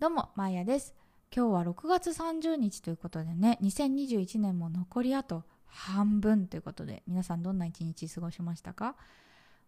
どうも、まやです。今日は6月30日ということでね、2021年も残りあと半分ということで、皆さんどんな一日過ごしましたか？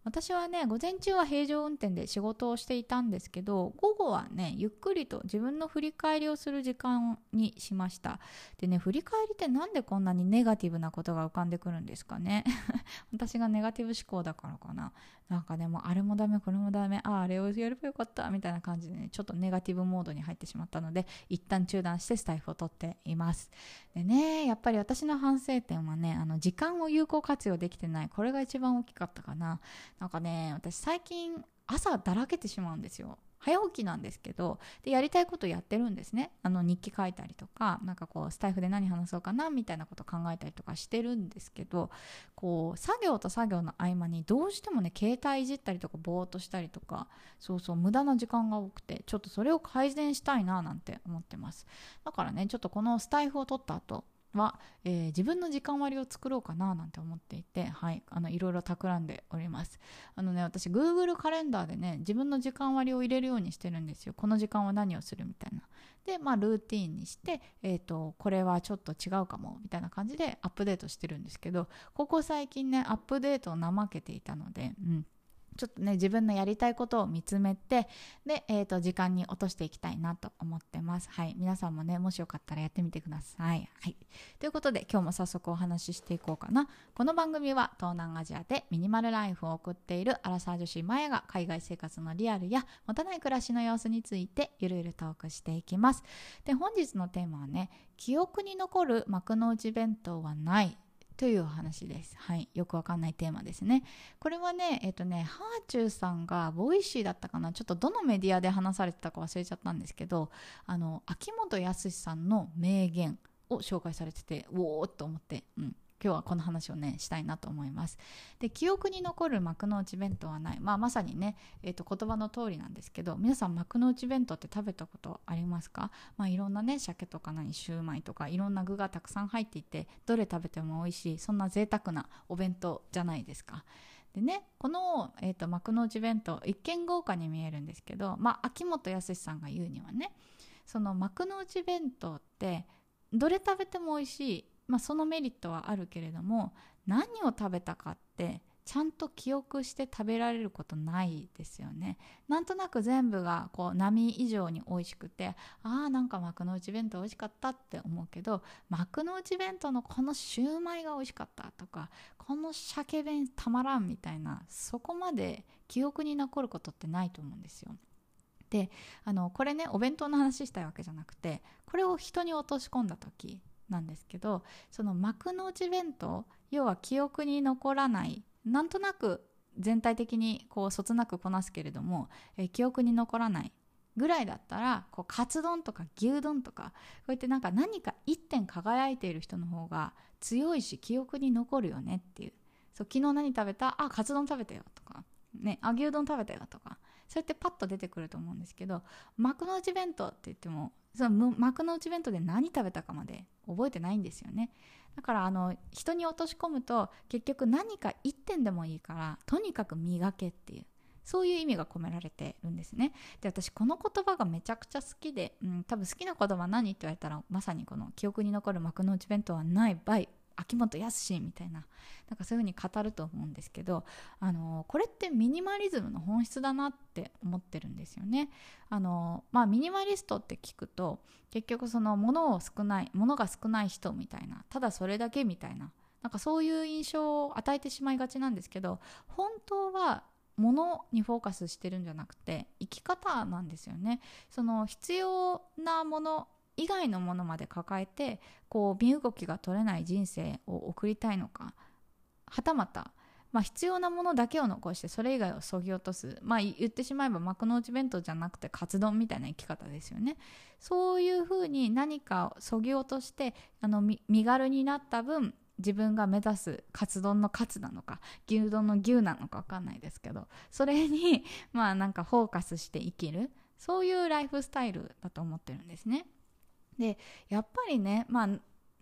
私はね、午前中は平常運転で仕事をしていたんですけど、午後はね、ゆっくりと自分の振り返りをする時間にしました。でね、振り返りってなんでこんなにネガティブなことが浮かんでくるんですかね。私がネガティブ思考だからかな。なんかでもう、あれもダメ、これもダメ、ああ、あれをやればよかった、みたいな感じでね、ちょっとネガティブモードに入ってしまったので、一旦中断してスタイフを取っています。でね、やっぱり私の反省点はね、あの、時間を有効活用できてない。これが一番大きかったかな。なんかね、私最近朝だらけてしまうんですよ。早起きなんですけどでやりたいことやってるんですねあの日記書いたりとかなんかこうスタイフで何話そうかなみたいなこと考えたりとかしてるんですけどこう作業と作業の合間にどうしてもね携帯いじったりとかぼーっとしたりとかそうそう無駄な時間が多くてちょっとそれを改善したいななんて思ってますだからねちょっとこのスタイフを取った後は、えー自分の時間割を作ろうかななんて思っていて、はい、あのいろいろ企んでおります。あのね、私 Google カレンダーでね、自分の時間割を入れるようにしてるんですよ。この時間は何をするみたいな。で、まあルーティンにして、えっ、と、これはちょっと違うかもみたいな感じでアップデートしてるんですけど、ここ最近ね、アップデートを怠けていたので、うん。ちょっとね、自分のやりたいことを見つめて、で、えっ、と、時間に落としていきたいなと思ってます。はい。皆さんもね、もしよかったらやってみてください。はい。ということで、今日も早速お話ししていこうかな。この番組は東南アジアでミニマルライフを送っているアラサー女子マヤが海外生活のリアルや持たない暮らしの様子についてゆるゆるトークしていきます。で、本日のテーマはね、記憶に残る幕の内弁当はない。というお話です。はい。よくわかんないテーマですね。これはね、えっ、とね、ハーチューさんがボイシーだったかなちょっとどのメディアで話されてたか忘れちゃったんですけど、あの、秋元康さんの名言を紹介されてて、おーっと思って、うん。今日はこの話をね、したいなと思います。で、記憶に残る幕の内弁当はない。まあ、まさにね、えっ、と、言葉の通りなんですけど、皆さん幕の内弁当って食べたことありますか？まあ、いろんなね、鮭とか何、シューマイとか、いろんな具がたくさん入っていて、どれ食べても美味しい、そんな贅沢なお弁当じゃないですか。でね、この、えー、と幕の内弁当一見豪華に見えるんですけど、まあ、秋元康さんが言うにはねその幕の内弁当ってどれ食べても美味しい、まあ、そのメリットはあるけれども何を食べたかってちゃんと記憶して食べられることないですよね。なんとなく全部がこう波以上に美味しくてああなんか幕の内弁当美味しかったって思うけど幕の内弁当のこのシューマイが美味しかったとかこの鮭弁たまらんみたいなそこまで記憶に残ることってないと思うんですよ。であのこれねお弁当の話したいわけじゃなくてこれを人に落とし込んだ時なんですけどその幕の内弁当要は記憶に残らないなんとなく全体的にこうそつなくこなすけれども、えー記憶に残らないぐらいだったらこうカツ丼とか牛丼とかこうやってなんか何か一点輝いている人の方が強いし記憶に残るよねっていう。そう昨日何食べた？あカツ丼食べたよとか、ね、あ牛丼食べたよとかそうやってパッと出てくると思うんですけど幕の内弁当って言ってもその幕の内弁当で何食べたかまで覚えてないんですよねだからあの人に落とし込むと結局何か1点でもいいからとにかく磨けっていうそういう意味が込められてるんですね。で私この言葉がめちゃくちゃ好きで、うん、多分好きな言葉何って言われたらまさにこの記憶に残る幕の内弁当はない場合秋元康みたいななんかそういう風に語ると思うんですけどあのこれってミニマリズムの本質だなって思ってるんですよね。あのまあミニマリストって聞くと結局その物を少ない物が少ない人みたいなただそれだけみたいななんかそういう印象を与えてしまいがちなんですけど本当は物にフォーカスしてるんじゃなくて生き方なんですよねその必要なもの以外のものまで抱えてこう身動きが取れない人生を送りたいのかはたまた、まあ、必要なものだけを残してそれ以外をそぎ落とす。まあ言ってしまえば幕の内弁当じゃなくてカツ丼みたいな生き方ですよね。そういうふうに何かをそぎ落としてあの身軽になった分自分が目指すカツ丼のカツなのか牛丼の牛なのか分かんないですけどそれにまあなんかフォーカスして生きる。そういうライフスタイルだと思ってるんですね。でやっぱりねまあ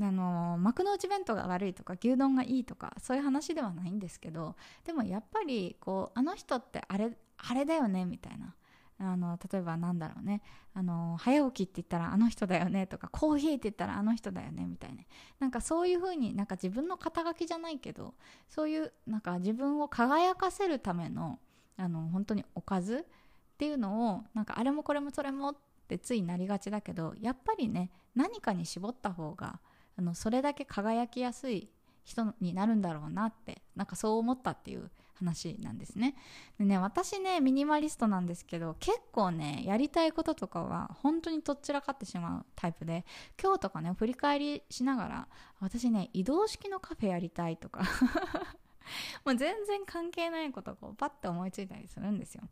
あの幕の内弁当が悪いとか牛丼がいいとかそういう話ではないんですけどでもやっぱりこうあの人ってあれあれだよねみたいな。あの例えばなんだろうね。あの早起きって言ったらあの人だよねとかコーヒーって言ったらあの人だよねみたいな。なんかそういう風になんか自分の肩書きじゃないけどそういうなんか自分を輝かせるためのあの本当におかずっていうのをなんかあれもこれもそれもってついなりがちだけどやっぱりね何かに絞った方があのそれだけ輝きやすい人になるんだろうなってなんかそう思ったっていう話なんですね。でね私ねミニマリストなんですけど結構ねやりたいこととかは本当にとっちらかってしまうタイプで今日とかね振り返りしながら私ね移動式のカフェやりたいとか もう全然関係ないことをこうパッて思いついたりするんですよ。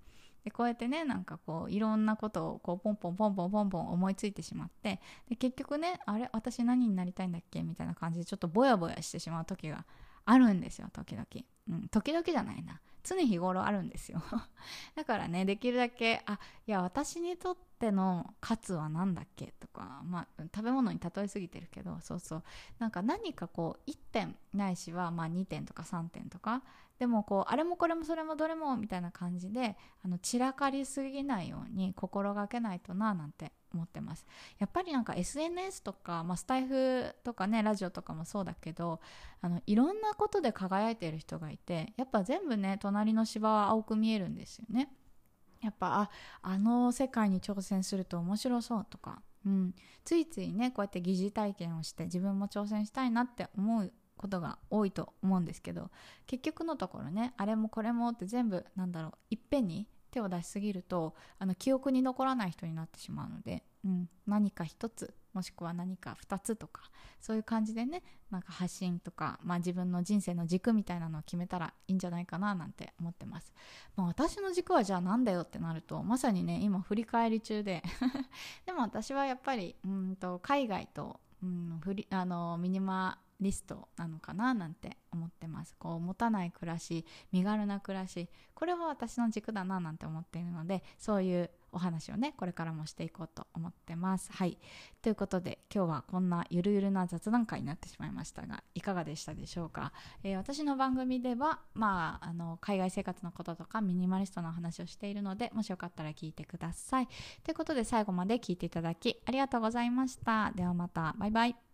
でこうやってねなんかこういろんなことをこうポンポンポンポンポンポン思いついてしまってで結局ねあれ私何になりたいんだっけ？みたいな感じでちょっとぼやぼやしてしまう時があるんですよ時々、うん、時々じゃないな。常日頃あるんですよ。だからねできるだけあいや私にとってのカツは何だっけとか、まあ、食べ物に例えすぎてるけどそうそう。なんか何かこう1点ないしはまあ2点とか3点とかでもこうあれもこれもそれもどれもみたいな感じであの散らかりすぎないように心がけないとななんて思ってます。やっぱりなんか SNS とか、まあ、スタイフとかねラジオとかもそうだけどあのいろんなことで輝いてる人がいてやっぱ全部ね隣の芝は青く見えるんですよね。やっぱああの世界に挑戦すると面白そうとか、うん、ついついねこうやって疑似体験をして自分も挑戦したいなって思うことが多いと思うんですけど結局のところねあれもこれもって全部なんだろういっぺんに手を出しすぎるとあの記憶に残らない人になってしまうので、うん、何か一つもしくは何か2つとかそういう感じでねなんか発信とか、まあ、自分の人生の軸みたいなのを決めたらいいんじゃないかななんて思ってます、まあ、私の軸はじゃあなんだよってなるとまさにね今振り返り中で でも私はやっぱりうんと海外と、うん、フリあのミニマリストなのかななんて思ってます。こう持たない暮らし身軽な暮らし。これは私の軸だななんて思っているのでそういうお話をねこれからもしていこうと思ってます。はい。ということで今日はこんなゆるゆるな雑談会になってしまいましたがいかがでしたでしょうか、えー、私の番組ではまああの海外生活のこととかミニマリストの話をしているのでもしよかったら聞いてください。ということで最後まで聞いていただきありがとうございました。ではまた。バイバイ。